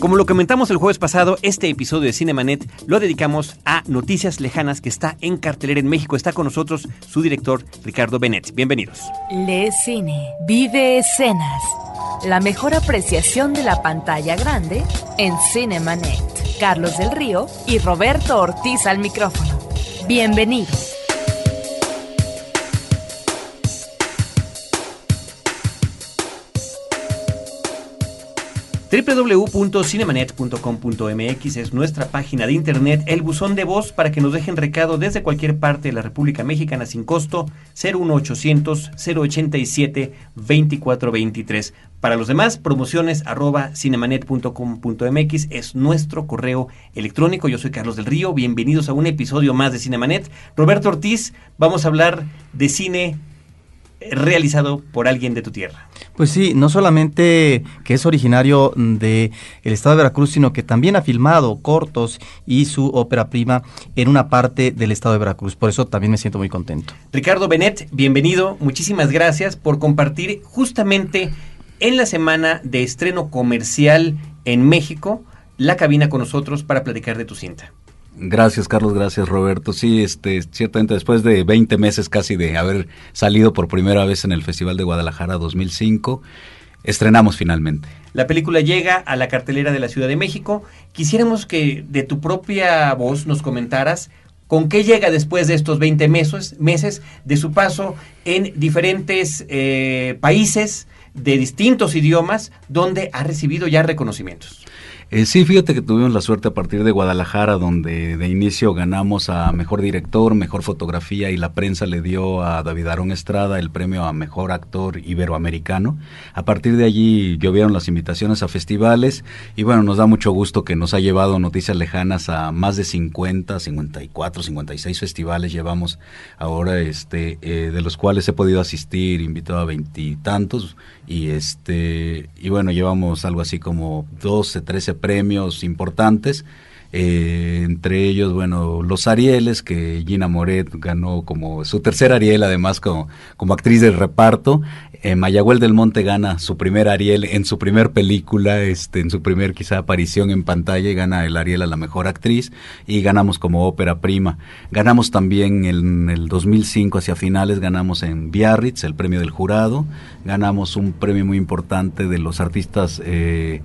Como lo comentamos el jueves pasado, este episodio de Cinemanet lo dedicamos a Noticias Lejanas que está en cartelera en México. Está con nosotros su director Ricardo Benet. Bienvenidos. Le cine, vive escenas. La mejor apreciación de la pantalla grande en Cinemanet. Carlos del Río y Roberto Ortiz al micrófono. Bienvenidos. www.cinemanet.com.mx es nuestra página de internet, el buzón de voz para que nos dejen recado desde cualquier parte de la República Mexicana sin costo 01800 087 2423. Para los demás, promociones arroba cinemanet.com.mx es nuestro correo electrónico. Yo soy Carlos del Río. Bienvenidos a un episodio más de Cinemanet. Roberto Ortiz, vamos a hablar de cine realizado por alguien de tu tierra. Pues sí, no solamente que es originario de el estado de Veracruz, sino que también ha filmado cortos y su ópera prima en una parte del estado de Veracruz. Por eso también me siento muy contento. Ricardo Benet, bienvenido. Muchísimas gracias por compartir justamente en la semana de estreno comercial en México la cabina con nosotros para platicar de tu cinta. Gracias, Carlos, gracias, Roberto. Sí, este, ciertamente después de 20 meses casi de haber salido por primera vez en el Festival de Guadalajara 2005, estrenamos finalmente. La película llega a la cartelera de la Ciudad de México. Quisiéramos que de tu propia voz nos comentaras con qué llega después de estos 20 meses, meses de su paso en diferentes eh, países de distintos idiomas donde ha recibido ya reconocimientos. Eh, sí, fíjate que tuvimos la suerte a partir de Guadalajara, donde de inicio ganamos a Mejor Director, Mejor Fotografía y la prensa le dio a David Arón Estrada el premio a Mejor Actor Iberoamericano. A partir de allí llovieron las invitaciones a festivales y bueno, nos da mucho gusto que nos ha llevado Noticias Lejanas a más de 50, 54, 56 festivales llevamos ahora, este, eh, de los cuales he podido asistir, invitado a veintitantos y este, y bueno, llevamos algo así como 12, 13 premios importantes. Eh, entre ellos, bueno, los Arieles, que Gina Moret ganó como su tercer Ariel, además como, como actriz de reparto. Eh, Mayagüel del Monte gana su primer Ariel en su primer película, este, en su primer quizá aparición en pantalla y gana el Ariel a la mejor actriz y ganamos como ópera prima. Ganamos también en el 2005 hacia finales, ganamos en Biarritz el premio del jurado, ganamos un premio muy importante de los artistas eh,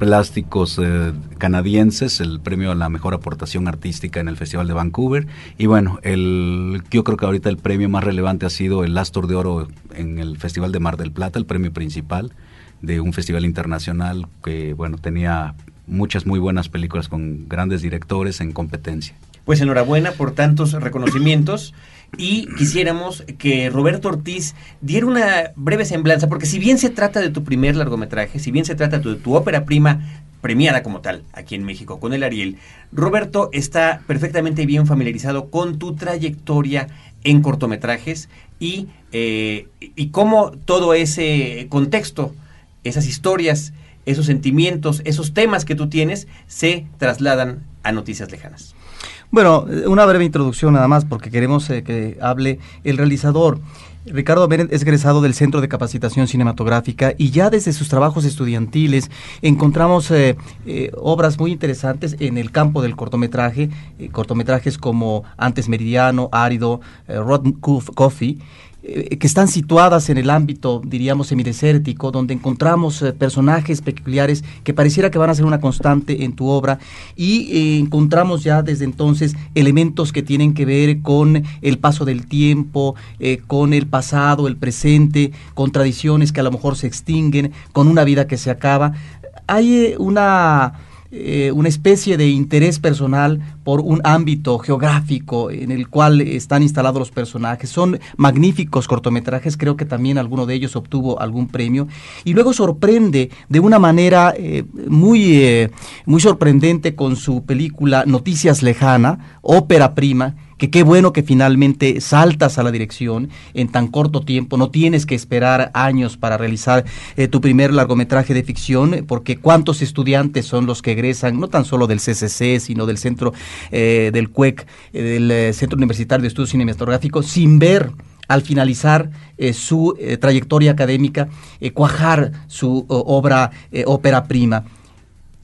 plásticos eh, canadienses, el premio a la mejor aportación artística en el Festival de Vancouver. Y bueno, el, yo creo que ahorita el premio más relevante ha sido el Astor de Oro en el Festival de Mar del Plata, el premio principal de un festival internacional que bueno tenía muchas muy buenas películas con grandes directores en competencia. Pues enhorabuena por tantos reconocimientos y quisiéramos que Roberto Ortiz diera una breve semblanza, porque si bien se trata de tu primer largometraje, si bien se trata de tu ópera prima premiada como tal aquí en México con el Ariel, Roberto está perfectamente bien familiarizado con tu trayectoria en cortometrajes y, eh, y cómo todo ese contexto, esas historias, esos sentimientos, esos temas que tú tienes se trasladan a noticias lejanas. Bueno, una breve introducción nada más, porque queremos eh, que hable el realizador. Ricardo Bennett es egresado del Centro de Capacitación Cinematográfica y ya desde sus trabajos estudiantiles encontramos eh, eh, obras muy interesantes en el campo del cortometraje, cortometrajes como Antes Meridiano, Árido, Rotten Coffee eh, que están situadas en el ámbito, diríamos, semidesértico, donde encontramos eh, personajes peculiares que pareciera que van a ser una constante en tu obra y eh, encontramos ya desde entonces elementos que tienen que ver con el paso del tiempo, con el pasado, el presente, con tradiciones que a lo mejor se extinguen, con una vida que se acaba. Hay una una especie de interés personal por un ámbito geográfico en el cual están instalados los personajes. Son magníficos cortometrajes, creo que también alguno de ellos obtuvo algún premio. Y luego sorprende de una manera eh, muy, eh, muy sorprendente con su película Noticias Lejana, ópera prima, que qué bueno que finalmente saltas a la dirección en tan corto tiempo, no tienes que esperar años para realizar eh, tu primer largometraje de ficción, porque cuántos estudiantes son los que egresan, no tan solo del CCC, sino del centro eh, del CUEC, e eh, del Centro Universitario de Estudios Cinematográficos, sin ver al finalizar su trayectoria académica, cuajar su obra ópera prima.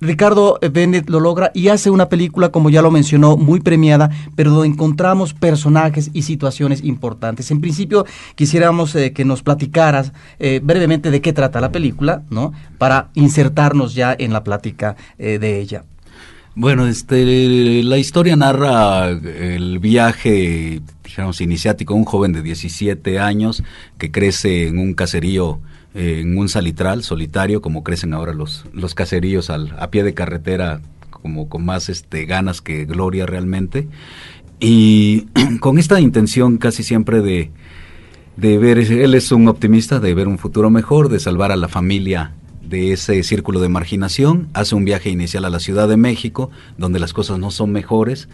Ricardo Bennett lo logra y hace una película, como ya lo mencionó, muy premiada, pero donde encontramos personajes y situaciones importantes. En principio, quisiéramos eh, que nos platicaras eh, brevemente de qué trata la película, ¿no? Para insertarnos ya en la plática eh, de ella. Bueno, este, la historia narra el viaje, digamos, iniciático de un joven de 17 años que crece en un caserío en un salitral solitario, como crecen ahora los, los caseríos al, a pie de carretera, como con más este, ganas que gloria realmente. Y con esta intención casi siempre de, de ver, él es un optimista, de ver un futuro mejor, de salvar a la familia de ese círculo de marginación, hace un viaje inicial a la Ciudad de México, donde las cosas no son mejores,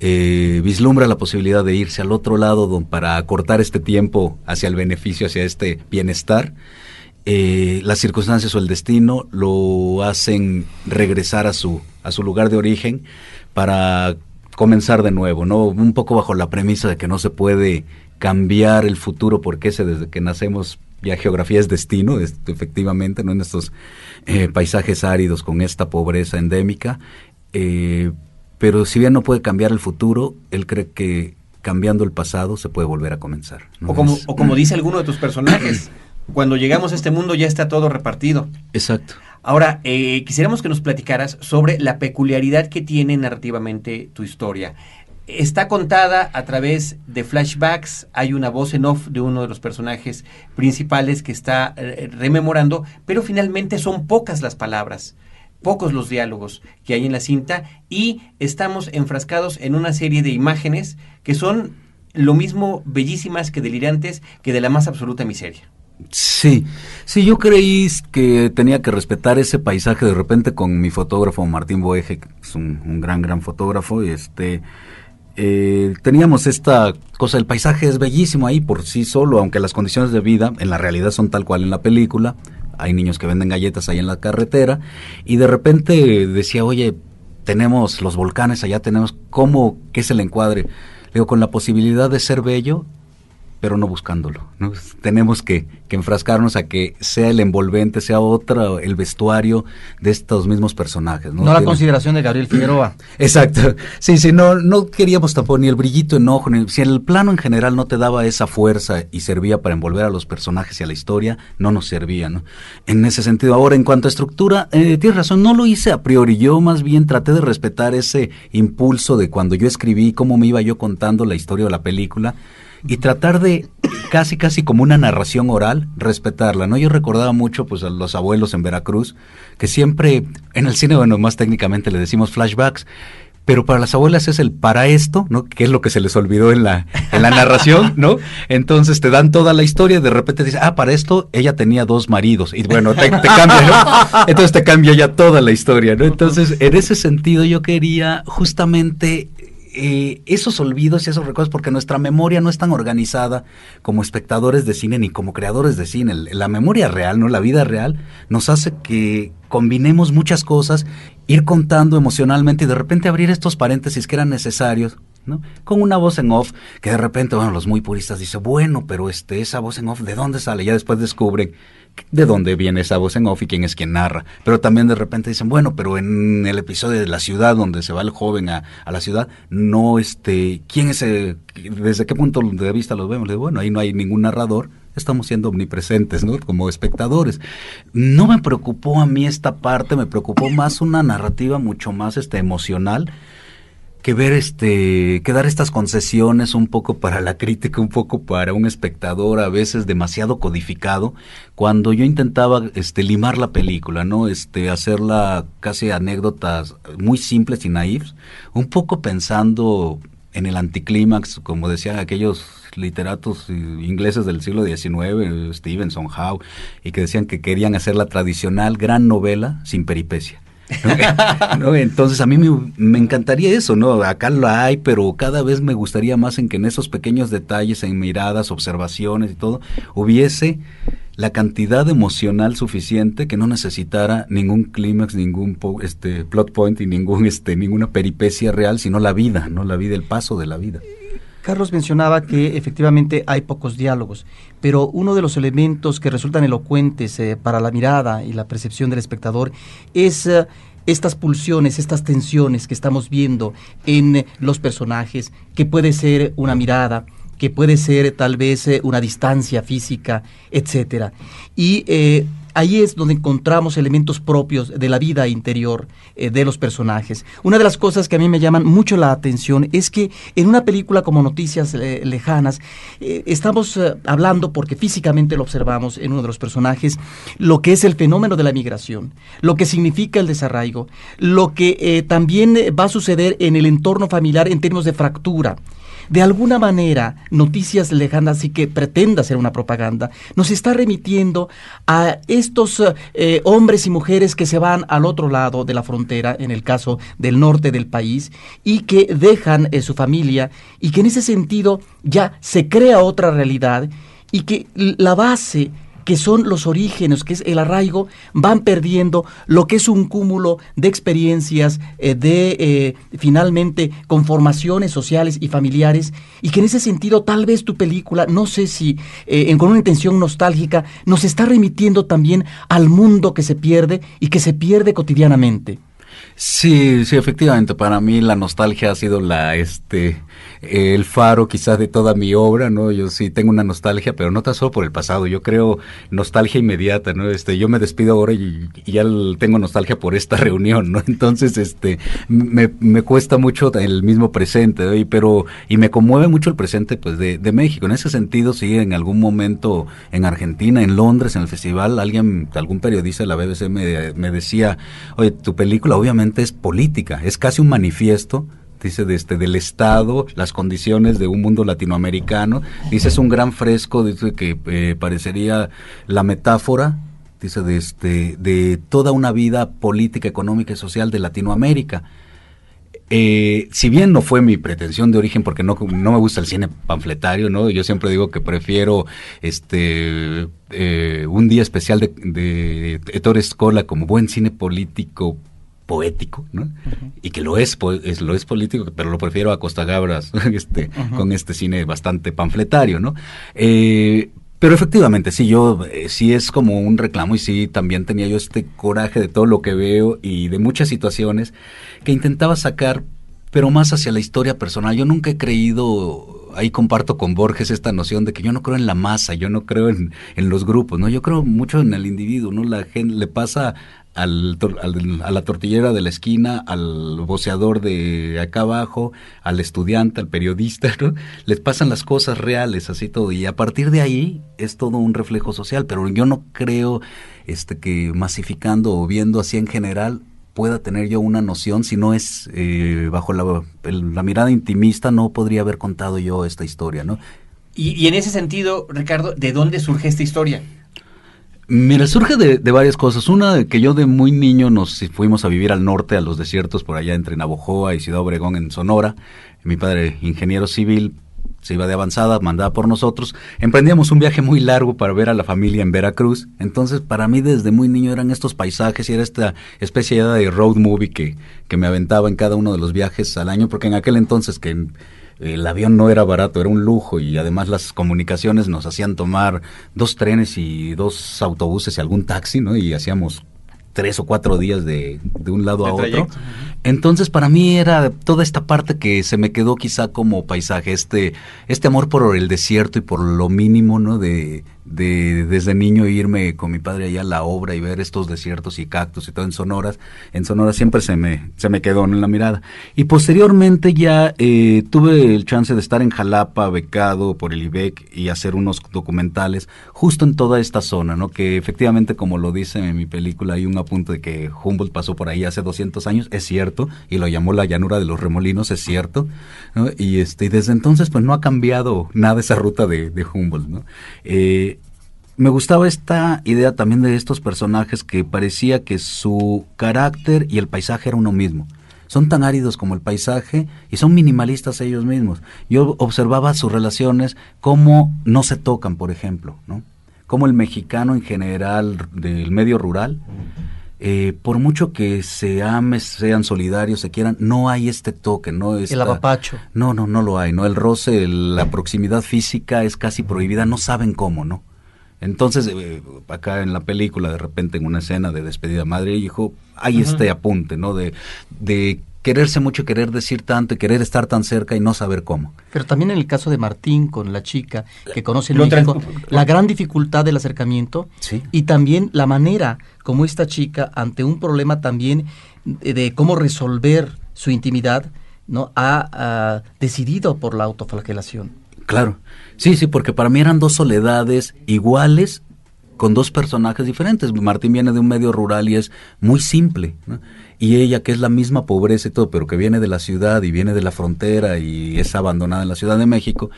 eh, vislumbra la posibilidad de irse al otro lado para acortar este tiempo hacia el beneficio, hacia este bienestar, eh, las circunstancias o el destino lo hacen regresar a su, a su lugar de origen para comenzar de nuevo, ¿no? Un poco bajo la premisa de que no se puede cambiar el futuro porque ese desde que nacemos ya geografía es destino, efectivamente, ¿no? En estos eh, paisajes áridos con esta pobreza endémica. Eh, pero si bien no puede cambiar el futuro, él cree que cambiando el pasado se puede volver a comenzar. O, como, o como dice alguno de tus personajes, cuando llegamos a este mundo ya está todo repartido. Exacto. Ahora, eh, quisiéramos que nos platicaras sobre la peculiaridad que tiene narrativamente tu historia. Está contada a través de flashbacks, hay una voz en off de uno de los personajes principales que está eh, rememorando, pero finalmente son pocas las palabras, pocos los diálogos que hay en la cinta y estamos enfrascados en una serie de imágenes que son lo mismo bellísimas que delirantes que de la más absoluta miseria. Sí, sí, yo creí que tenía que respetar ese paisaje de repente con mi fotógrafo Martín Boeje, que es un, gran, gran fotógrafo, y este, eh, teníamos esta cosa, el paisaje es bellísimo ahí por sí solo, aunque las condiciones de vida en la realidad son tal cual en la película, hay niños que venden galletas ahí en la carretera, y de repente decía, oye, tenemos los volcanes allá, tenemos, ¿cómo, qué es el encuadre? digo, con la posibilidad de ser bello pero no buscándolo. ¿no? Tenemos que, enfrascarnos a que sea el envolvente, sea otra, el vestuario de estos mismos personajes. No, la consideración de Gabriel Figueroa. Exacto. Sí, sí, no, no queríamos tampoco ni el brillito enojo, ni, si el plano en general no te daba esa fuerza y servía para envolver a los personajes y a la historia, no nos servía. ¿no? En ese sentido, ahora en cuanto a estructura, eh, tienes razón, no lo hice a priori, yo más bien traté de respetar ese impulso de cuando yo escribí, cómo me iba yo contando la historia de la película y tratar de casi casi como una narración oral respetarla, ¿no? Yo recordaba mucho pues a los abuelos en Veracruz que siempre en el cine bueno, más técnicamente le decimos flashbacks, pero para las abuelas es el para esto, ¿no? Que es lo que se les olvidó en la, en la narración, ¿no? Entonces te dan toda la historia y de repente dices, ah, para esto ella tenía dos maridos. Y bueno, te, te cambia, ¿no? Entonces te cambia ya toda la historia, ¿no? Entonces, en ese sentido yo quería justamente eh, esos olvidos y esos recuerdos, porque nuestra memoria no es tan organizada como espectadores de cine ni como creadores de cine. La memoria real, ¿no? La vida real, nos hace que combinemos muchas cosas, ir contando emocionalmente y de repente abrir estos paréntesis que eran necesarios ¿no? Con una voz en off que de repente, bueno, los muy puristas dicen, bueno, pero este, esa voz en off, ¿de dónde sale? Ya después descubren de dónde viene esa voz en off y quién es quien narra. Pero también de repente dicen, bueno, pero en el episodio de la ciudad donde se va el joven a, la ciudad, no, este, ¿quién es, el, desde qué punto de vista los vemos? bueno, ahí no hay ningún narrador, estamos siendo omnipresentes, ¿no? Como espectadores. No me preocupó a mí esta parte, me preocupó más una narrativa mucho más este, emocional que ver este, que dar estas concesiones un poco para la crítica, un poco para un espectador, a veces demasiado codificado, cuando yo intentaba este limar la película, ¿no? Este, hacerla casi anécdotas muy simples y naifs, un poco pensando en el anticlímax, como decían aquellos literatos ingleses del siglo XIX, Stevenson, Howe, y que decían que querían hacer la tradicional gran novela sin peripecia. Entonces a mí me, encantaría eso, ¿no? Acá lo hay, pero cada vez me gustaría más en que en esos pequeños detalles, en miradas, observaciones y todo, hubiese la cantidad emocional suficiente que no necesitara ningún clímax, ningún este plot point y ningún este ninguna peripecia real, sino la vida, ¿no? La vida, el paso de la vida. Carlos mencionaba que efectivamente hay pocos diálogos, pero uno de los elementos que resultan elocuentes eh, para la mirada y la percepción del espectador es eh, estas pulsiones, estas tensiones que estamos viendo en los personajes, que puede ser una mirada, que puede ser tal vez eh, una distancia física, etcétera. Y eh, ahí es donde encontramos elementos propios de la vida interior eh, de los personajes. Una de las cosas que a mí me llaman mucho la atención es que en una película como Noticias Lejanas estamos hablando, porque físicamente lo observamos en uno de los personajes, lo que es el fenómeno de la migración, lo que significa el desarraigo, lo que también va a suceder en el entorno familiar en términos de fractura de alguna manera, Noticias Lejanas, y que pretenda ser una propaganda, nos está remitiendo a estos eh, hombres y mujeres que se van al otro lado de la frontera, en el caso del norte del país, y que dejan eh, su familia, y que en ese sentido ya se crea otra realidad, y que la base que son los orígenes, que es el arraigo, van perdiendo lo que es un cúmulo de experiencias, eh, de eh, finalmente conformaciones sociales y familiares, y que en ese sentido tal vez tu película, no sé si eh, con una intención nostálgica, nos está remitiendo también al mundo que se pierde y que se pierde cotidianamente. Sí, sí, efectivamente. Para mí la nostalgia ha sido la, este, el faro quizás de toda mi obra, ¿no? Yo sí tengo una nostalgia, pero no tan solo por el pasado. Yo creo nostalgia inmediata, ¿no? Este, yo me despido ahora y, ya tengo nostalgia por esta reunión, ¿no? Entonces, este, me, me cuesta mucho el mismo presente, ¿no? pero, y me conmueve mucho el presente, pues, de, de México. En ese sentido, sí, en algún momento en Argentina, en Londres, en el festival, alguien, algún periodista de la BBC me, me decía, oye, tu película obviamente es política, es casi un manifiesto dice este, del Estado, las condiciones de un mundo latinoamericano. Dice, es un gran fresco, dice que eh, parecería la metáfora, dice, de, este, de toda una vida política, económica y social de Latinoamérica. Eh, si bien no fue mi pretensión de origen, porque no, no me gusta el cine panfletario, ¿no? Yo siempre digo que prefiero este eh, un día especial de, de Ettore Scola como buen cine político poético, ¿no? Y que lo es, es, lo es político, pero lo prefiero a Costa Gabras, este, con este cine bastante panfletario, ¿no? Eh, pero efectivamente, sí, yo, eh, sí es como un reclamo y sí, también tenía yo este coraje de todo lo que veo y de muchas situaciones que intentaba sacar, pero más hacia la historia personal. Yo nunca he creído, ahí comparto con Borges esta noción de que yo no creo en la masa, yo no creo en, en los grupos, ¿no? Yo creo mucho en el individuo, ¿no? La gente le pasa al, a la tortillera de la esquina, al boceador de acá abajo, al estudiante, al periodista, ¿no? Les pasan las cosas reales, así todo. Y a partir de ahí es todo un reflejo social, pero yo no creo este, que masificando o viendo así en general pueda tener yo una noción, si no es eh, bajo la, la mirada intimista, no podría haber contado yo esta historia, ¿no? Y, y en ese sentido, Ricardo, ¿de dónde surge esta historia? Mira, surge de, varias cosas. Una, que yo de muy niño nos fuimos a vivir al norte, a los desiertos, por allá entre Navojoa y Ciudad Obregón, en Sonora. Mi padre, ingeniero civil, se iba de avanzada, mandaba por nosotros. Emprendíamos un viaje muy largo para ver a la familia en Veracruz. Entonces, para mí desde muy niño eran estos paisajes y era esta especie de road movie que, que me aventaba en cada uno de los viajes al año, porque en aquel entonces que el avión no era barato, era un lujo y además las comunicaciones nos hacían tomar dos trenes y dos autobuses y algún taxi, ¿no? Y hacíamos tres o cuatro días de, de un lado a otro. Entonces para mí era toda esta parte que se me quedó quizá como paisaje, este, este amor por el desierto y por lo mínimo, ¿no? De, de desde niño irme con mi padre allá a la obra y ver estos desiertos y cactus y todo en Sonoras, en Sonora siempre se me, se me quedó en la mirada. Y posteriormente ya eh, tuve el chance de estar en Jalapa, becado por el IBEC y hacer unos documentales justo en toda esta zona, ¿no? Que efectivamente, como lo dice en mi película, hay un apunte de que Humboldt pasó por ahí hace 200 años, es cierto, y lo llamó la llanura de los remolinos, es cierto, y, este, desde entonces pues no ha cambiado nada esa ruta de, de Humboldt, ¿no? Eh, me gustaba esta idea también de estos personajes que parecía que su carácter y el paisaje era uno mismo. Son tan áridos como el paisaje y son minimalistas ellos mismos. Yo observaba sus relaciones como no se tocan, por ejemplo, ¿no? Como el mexicano en general del medio rural, eh, por mucho que se amen, sean solidarios, se quieran, no hay este toque, no el apapacho. No, no, no lo hay, no. El roce, la proximidad física es casi prohibida, no saben cómo, ¿no? Entonces, eh, acá en la película, de repente en una escena de despedida madre y hijo, hay este apunte, ¿no? De, de quererse mucho, querer decir tanto y querer estar tan cerca y no saber cómo. Pero también en el caso de Martín con la chica que conoce en México, la gran dificultad del acercamiento y también la manera como esta chica ante un problema también de, cómo resolver su intimidad, ¿no? Ha, decidido por la autoflagelación. Claro. Sí, sí, porque para mí eran dos soledades iguales con dos personajes diferentes. Martín viene de un medio rural y es muy simple. ¿no? y ella que es la misma pobreza y todo, pero que viene de la ciudad y viene de la frontera y es abandonada en la Ciudad de México,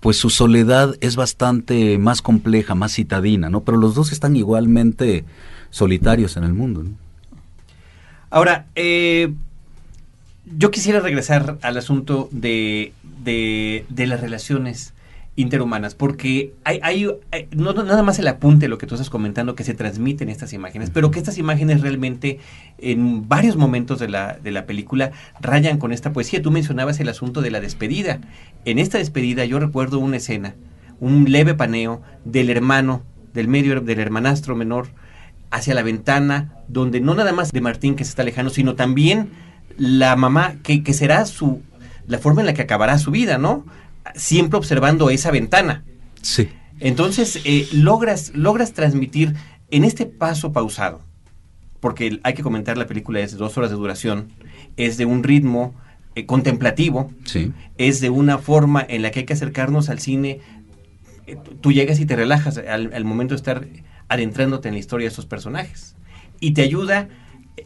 pues su soledad es bastante más compleja, más citadina, ¿no? Pero los dos están igualmente solitarios en el mundo. ¿no? Ahora, eh, yo quisiera regresar al asunto de, de, de las relaciones interhumanas, porque hay, hay, no, nada más el apunte lo que tú estás comentando que se transmiten estas imágenes, pero que estas imágenes realmente en varios momentos de la, de la película rayan con esta poesía. Tú mencionabas el asunto de la despedida. En esta despedida yo recuerdo una escena, un leve paneo del hermano, del medio, del hermanastro menor, hacia la ventana, donde no nada más de Martín que se está lejano, sino también la mamá, que, que será su, la forma en la que acabará su vida, ¿no? siempre observando esa ventana. Sí. Entonces, eh, logras, logras transmitir en este paso pausado, porque hay que comentar, la película es de dos horas de duración, es de un ritmo eh, contemplativo, sí. es de una forma en la que hay que acercarnos al cine. Eh, tú llegas y te relajas al, al momento de estar adentrándote en la historia de esos personajes. Y te ayuda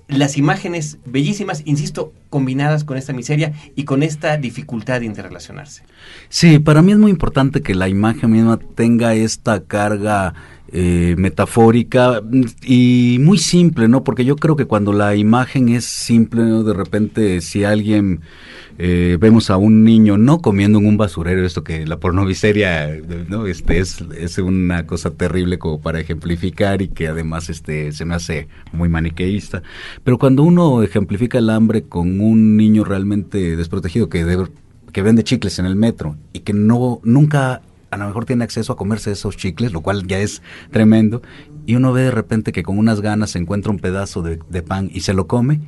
las imágenes bellísimas, insisto, combinadas con esta miseria y con esta dificultad de interrelacionarse. Sí, para mí es muy importante que la imagen misma tenga esta carga eh, metafórica y muy simple, ¿no? Porque yo creo que cuando la imagen es simple, de repente si alguien eh, vemos a un niño no comiendo en un basurero, esto que la pornoviseria ¿no? este, es, es una cosa terrible como para ejemplificar y que además este, se me hace muy maniqueísta. Pero cuando uno ejemplifica el hambre con un niño realmente desprotegido que, que vende chicles en el metro y que no nunca a lo mejor tiene acceso a comerse esos chicles, lo cual ya es tremendo, y uno ve de repente que con unas ganas se encuentra un pedazo de, de pan y se lo come,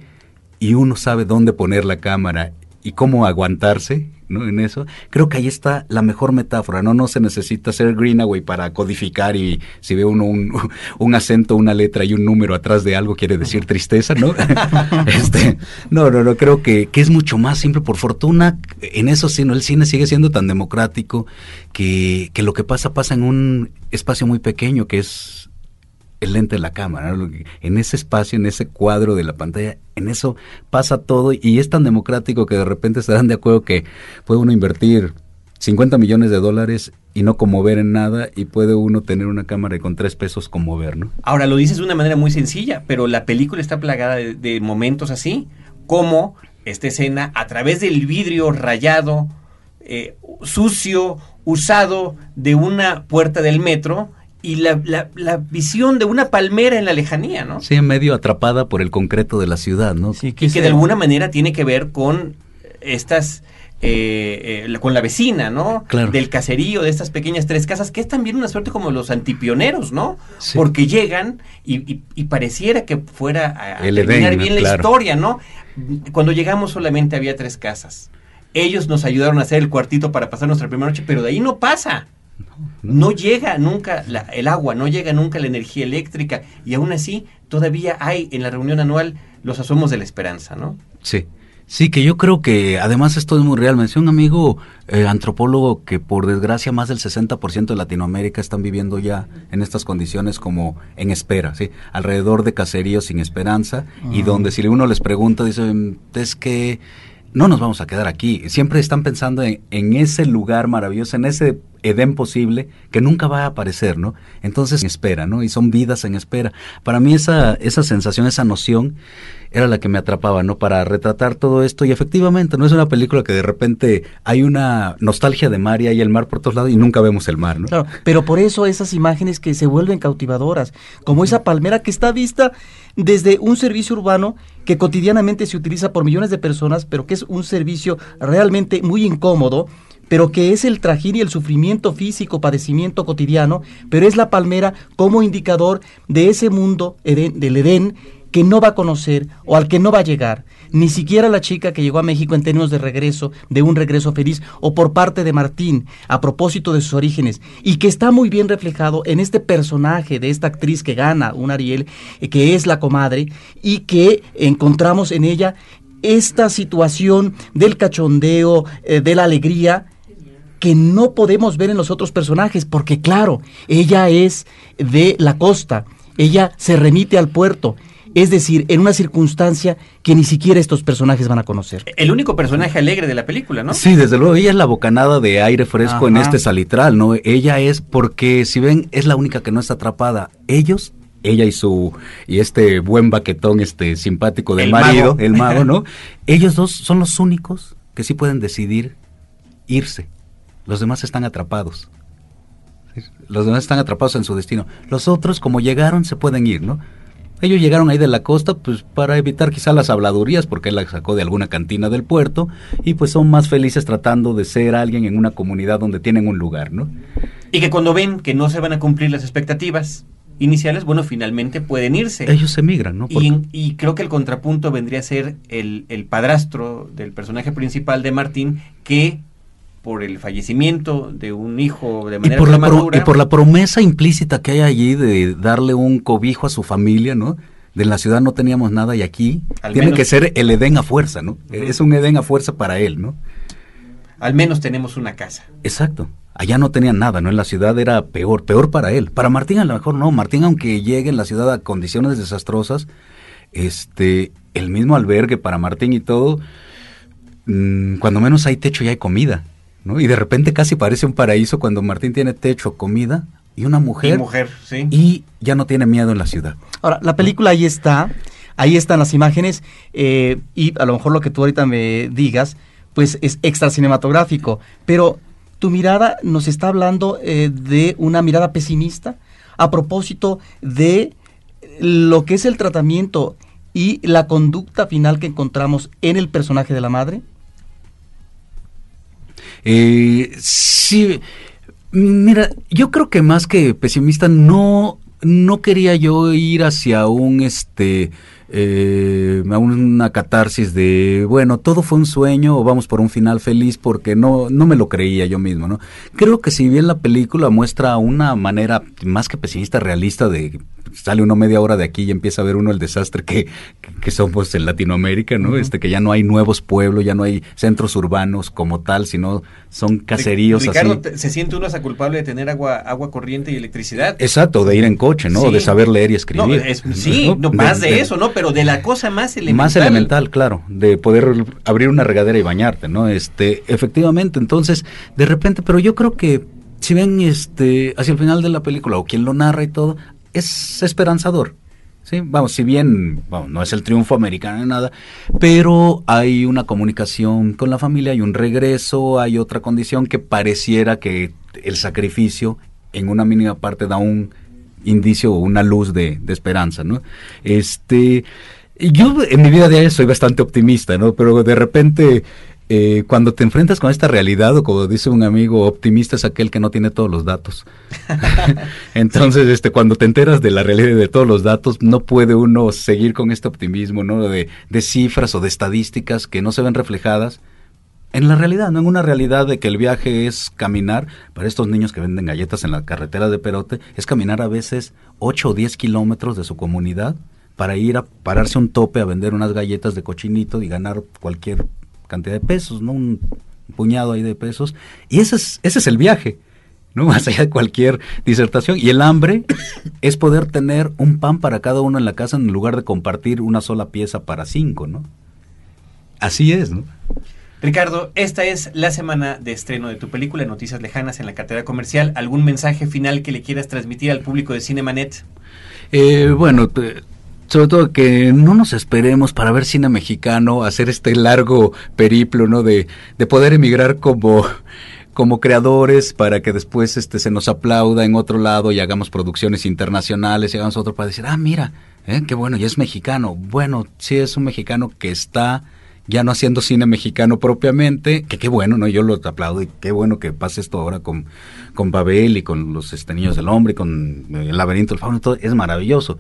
y uno sabe dónde poner la cámara y cómo aguantarse ¿no? en eso. Creo que ahí está la mejor metáfora, ¿no? No se necesita ser Greenaway para codificar y si ve uno un, un, acento, una letra y un número atrás de algo quiere decir tristeza, ¿no? este, no, no, no, creo que, que es mucho más simple. Por fortuna, en eso sí, ¿no? el cine sigue siendo tan democrático que, que lo que pasa pasa en un espacio muy pequeño que es el lente de la cámara. En ese espacio, en ese cuadro de la pantalla, en eso pasa todo y es tan democrático que de repente estarán de acuerdo que puede uno invertir 50 millones de dólares y no conmover en nada y puede uno tener una cámara y con tres pesos conmover, ¿no? Ahora lo dices de una manera muy sencilla, pero la película está plagada de, momentos así, como esta escena a través del vidrio rayado, eh, sucio, usado de una puerta del metro, y la, la, visión de una palmera en la lejanía, ¿no? Sí, medio atrapada por el concreto de la ciudad, ¿no? Sí, que y que de alguna manera tiene que ver con estas... Eh, eh, con la vecina, ¿no? Claro. Del caserío, de estas pequeñas tres casas, que es también una suerte como los antipioneros, ¿no? Porque llegan y, y, pareciera que fuera a, terminar bien la historia, ¿no? Cuando llegamos solamente había tres casas. Ellos nos ayudaron a hacer el cuartito para pasar nuestra primera noche, pero de ahí no pasa. No, llega nunca el agua, no llega nunca la energía eléctrica y aún así todavía hay en la reunión anual los asomos de la esperanza, ¿no? Sí. Sí, que yo creo que además esto es muy real. Me decía un amigo eh, antropólogo que por desgracia más del 60% de Latinoamérica están viviendo ya en estas condiciones como en espera, ¿sí? Alrededor de caseríos sin esperanza y donde si uno les pregunta, dicen, es que no nos vamos a quedar aquí. Siempre están pensando en, en ese lugar maravilloso, en ese Edén posible que nunca va a aparecer, ¿no? Entonces, en espera, ¿no? Y son vidas en espera. Para mí esa, esa sensación, esa noción era la que me atrapaba, ¿no? Para retratar todo esto. Y efectivamente, no es una película que de repente hay una nostalgia de mar y hay el mar por todos lados y nunca vemos el mar, ¿no? Claro, pero por eso esas imágenes que se vuelven cautivadoras, como esa palmera que está vista desde un servicio urbano que cotidianamente se utiliza por millones de personas, pero que es un servicio realmente muy incómodo pero que es el trajín y el sufrimiento físico, padecimiento cotidiano, pero es la palmera como indicador de ese mundo del Edén que no va a conocer o al que no va a llegar, ni siquiera la chica que llegó a México en términos de regreso, de un regreso feliz, o por parte de Martín, a propósito de sus orígenes, y que está muy bien reflejado en este personaje de esta actriz que gana un Ariel, eh, que es la comadre, y que encontramos en ella esta situación del cachondeo, eh, de la alegría, que no podemos ver en los otros personajes, porque claro, ella es de la costa, ella se remite al puerto, es decir, en una circunstancia que ni siquiera estos personajes van a conocer. El único personaje alegre de la película, ¿no? Sí, desde luego, ella es la bocanada de aire fresco en este salitral, ¿no? Ella es porque, si ven, es la única que no está atrapada. Ellos ella y su y este buen baquetón este simpático del marido, el mago, ¿no? Ellos dos son los únicos que sí pueden decidir irse. Los demás están atrapados. Los demás están atrapados en su destino. Los otros, como llegaron, se pueden ir, ¿no? Ellos llegaron ahí de la costa pues para evitar quizá las habladurías porque él la sacó de alguna cantina del puerto y pues son más felices tratando de ser alguien en una comunidad donde tienen un lugar, ¿no? Y que cuando ven que no se van a cumplir las expectativas iniciales, bueno, finalmente pueden irse. Ellos emigran, ¿no? Y, creo que el contrapunto vendría a ser el, el padrastro del personaje principal de Martín que por el fallecimiento de un hijo de manera y por, la, y por la promesa implícita que hay allí de darle un cobijo a su familia, ¿no? De la ciudad no teníamos nada y aquí tiene que ser el Edén a fuerza, ¿no? Es un Edén a fuerza para él, ¿no? Al menos tenemos una casa. Exacto. Allá no tenían nada, ¿no? En la ciudad era peor, peor para él. Para Martín a lo mejor no. Martín, aunque llegue en la ciudad a condiciones desastrosas, este, el mismo albergue para Martín y todo, mm, cuando menos hay techo y hay comida. ¿No? Y de repente casi parece un paraíso cuando Martín tiene techo, comida y una mujer. Y mujer, sí. Y ya no tiene miedo en la ciudad. Ahora, la película ahí está, ahí están las imágenes eh, y a lo mejor lo que tú ahorita me digas, pues es extra cinematográfico, pero tu mirada nos está hablando eh, de una mirada pesimista a propósito de lo que es el tratamiento y la conducta final que encontramos en el personaje de la madre. Eh, sí, mira, yo creo que más que pesimista no, no quería yo ir hacia un este eh, a una catarsis de, bueno, todo fue un sueño o vamos por un final feliz porque no, no me lo creía yo mismo, ¿no? Creo que si bien la película muestra una manera más que pesimista, realista de sale uno media hora de aquí y empieza a ver uno el desastre que, que somos en Latinoamérica, ¿no? Este que ya no hay nuevos pueblos, ya no hay centros urbanos como tal, sino son caseríos Ricardo, se siente uno esa culpable de tener agua agua corriente y electricidad. Exacto, de ir en coche, ¿no? De saber leer y escribir. sí, no, más de, eso, ¿no? Pero de la cosa más elemental. Más elemental, claro, de poder abrir una regadera y bañarte, ¿no? Este, efectivamente, entonces, de repente, pero yo creo que si ven este hacia el final de la película o quien lo narra y todo, es esperanzador. ¿sí? Vamos, si bien no es el triunfo americano ni nada, pero hay una comunicación con la familia, hay un regreso, hay otra condición que pareciera que el sacrificio en una mínima parte da un indicio o una luz de, de esperanza, ¿no? Este, yo en mi vida diaria soy bastante optimista, ¿no? Pero de repente eh, cuando te enfrentas con esta realidad, o como dice un amigo, optimista es aquel que no tiene todos los datos. Entonces, este, cuando te enteras de la realidad de todos los datos, no puede uno seguir con este optimismo, ¿no? De, de cifras o de estadísticas que no se ven reflejadas en la realidad, no en una realidad de que el viaje es caminar, para estos niños que venden galletas en la carretera de Perote, es caminar a veces 8 o 10 kilómetros de su comunidad para ir a pararse un tope a vender unas galletas de cochinito y ganar cualquier cantidad de pesos, ¿no? Un puñado ahí de pesos. Y ese es, ese es el viaje, ¿no? Más allá de cualquier disertación. Y el hambre es poder tener un pan para cada uno en la casa en lugar de compartir una sola pieza para cinco, ¿no? Así es, ¿no? Ricardo, esta es la semana de estreno de tu película Noticias Lejanas en la cartera comercial. ¿Algún mensaje final que le quieras transmitir al público de Cinemanet? Eh, bueno, sobre todo que no nos esperemos para ver cine mexicano, hacer este largo periplo, ¿no? De, de poder emigrar como como creadores para que después este se nos aplauda en otro lado y hagamos producciones internacionales y hagamos otro para decir, ah, mira, ¿eh? qué bueno, y es mexicano. Bueno, sí es un mexicano que está ya no haciendo cine mexicano propiamente, que qué bueno, ¿no? Yo lo aplaudo y qué bueno que pase esto ahora con, con Babel y con los este, Niños del Hombre, con eh, el laberinto del fauno, todo es maravilloso.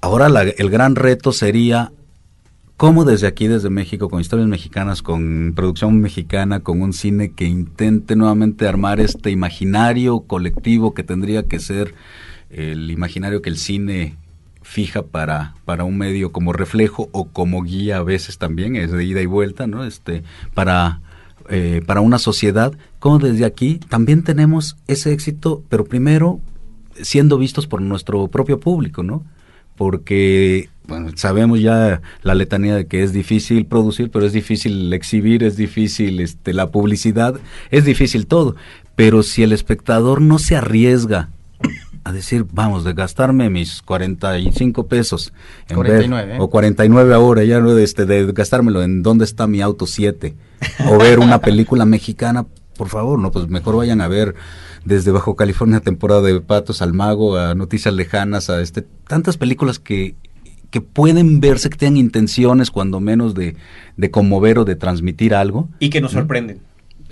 Ahora el gran reto sería cómo desde aquí, desde México, con historias mexicanas, con producción mexicana, con un cine que intente nuevamente armar este imaginario colectivo que tendría que ser el imaginario que el cine fija para, para un medio como reflejo o como guía a veces también, es de ida y vuelta, ¿no? Este, para, eh, para una sociedad, como desde aquí también tenemos ese éxito, pero primero siendo vistos por nuestro propio público, ¿no? Porque sabemos ya la letanía de que es difícil producir, pero es difícil exhibir, es difícil este, la publicidad, es difícil todo. Pero si el espectador no se arriesga a decir, vamos, de gastarme mis 45 pesos en 49, ¿eh? o 49 ahora, ya no este, de gastármelo en dónde está mi auto 7 o ver una película mexicana, por favor, no, pues mejor vayan a ver desde Bajo California temporada de Patos al Mago, a Noticias Lejanas, a este tantas películas que que pueden verse que tienen intenciones cuando menos de, de conmover o de transmitir algo. Y que nos sorprenden.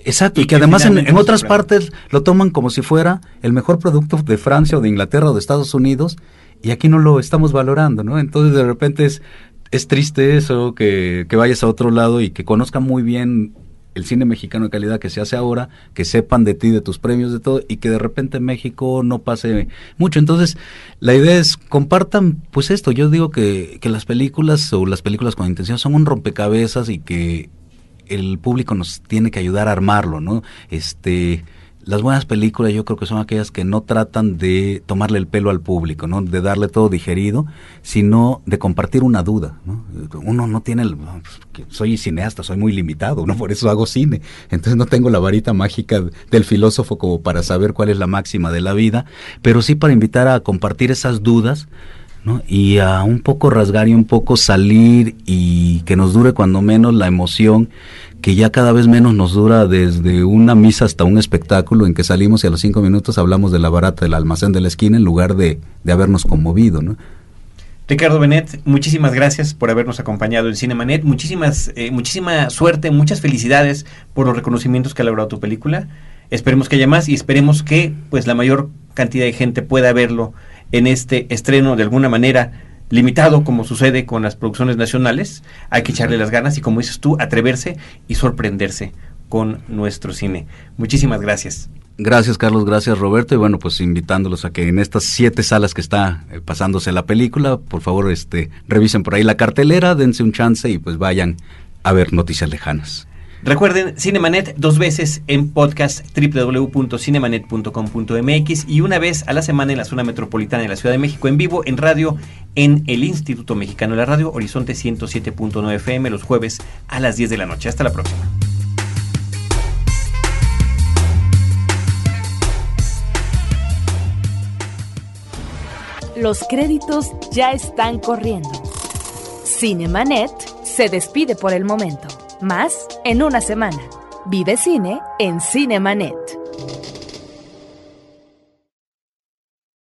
Exacto, y, que, además en, otras partes lo toman como si fuera el mejor producto de Francia o de Inglaterra o de Estados Unidos y aquí no lo estamos valorando, ¿no? Entonces de repente es, es triste eso, que, que vayas a otro lado y que conozcan muy bien el cine mexicano de calidad que se hace ahora, que sepan de ti, de tus premios, de todo, y que de repente en México no pase mucho. Entonces, la idea es, compartan, pues esto, yo digo que, que las películas o las películas con intención son un rompecabezas y que el público nos tiene que ayudar a armarlo, ¿no? Este, las buenas películas yo creo que son aquellas que no tratan de tomarle el pelo al público, ¿no? De darle todo digerido, sino de compartir una duda, ¿no? Uno no tiene el... Pues, soy cineasta, soy muy limitado, ¿no? Por eso hago cine. Entonces no tengo la varita mágica del filósofo como para saber cuál es la máxima de la vida, pero sí para invitar a compartir esas dudas ¿no? y a un poco rasgar y un poco salir y que nos dure cuando menos la emoción que ya cada vez menos nos dura desde una misa hasta un espectáculo en que salimos y a los cinco minutos hablamos de la barata del almacén de la esquina en lugar de, de habernos conmovido, ¿no? Ricardo Benet, muchísimas gracias por habernos acompañado en Cinemanet. Muchísimas, eh, muchísima suerte, muchas felicidades por los reconocimientos que ha logrado tu película. Esperemos que haya más y esperemos que pues la mayor cantidad de gente pueda verlo en este estreno de alguna manera limitado como sucede con las producciones nacionales. Hay que echarle las ganas y como dices tú, atreverse y sorprenderse con nuestro cine. Muchísimas gracias. Gracias Carlos, gracias Roberto y bueno pues invitándolos a que en estas siete salas que está eh, pasándose la película, por favor este revisen por ahí la cartelera, dense un chance y pues vayan a ver Noticias Lejanas. Recuerden, Cinemanet dos veces en podcast www.cinemanet.com.mx y una vez a la semana en la zona metropolitana de la Ciudad de México en vivo en radio en el Instituto Mexicano de la Radio Horizonte 107.9 FM los jueves a las 10 de la noche. Hasta la próxima. Los créditos ya están corriendo. Cinemanet se despide por el momento. Más en una semana. Vive cine en Cinemanet.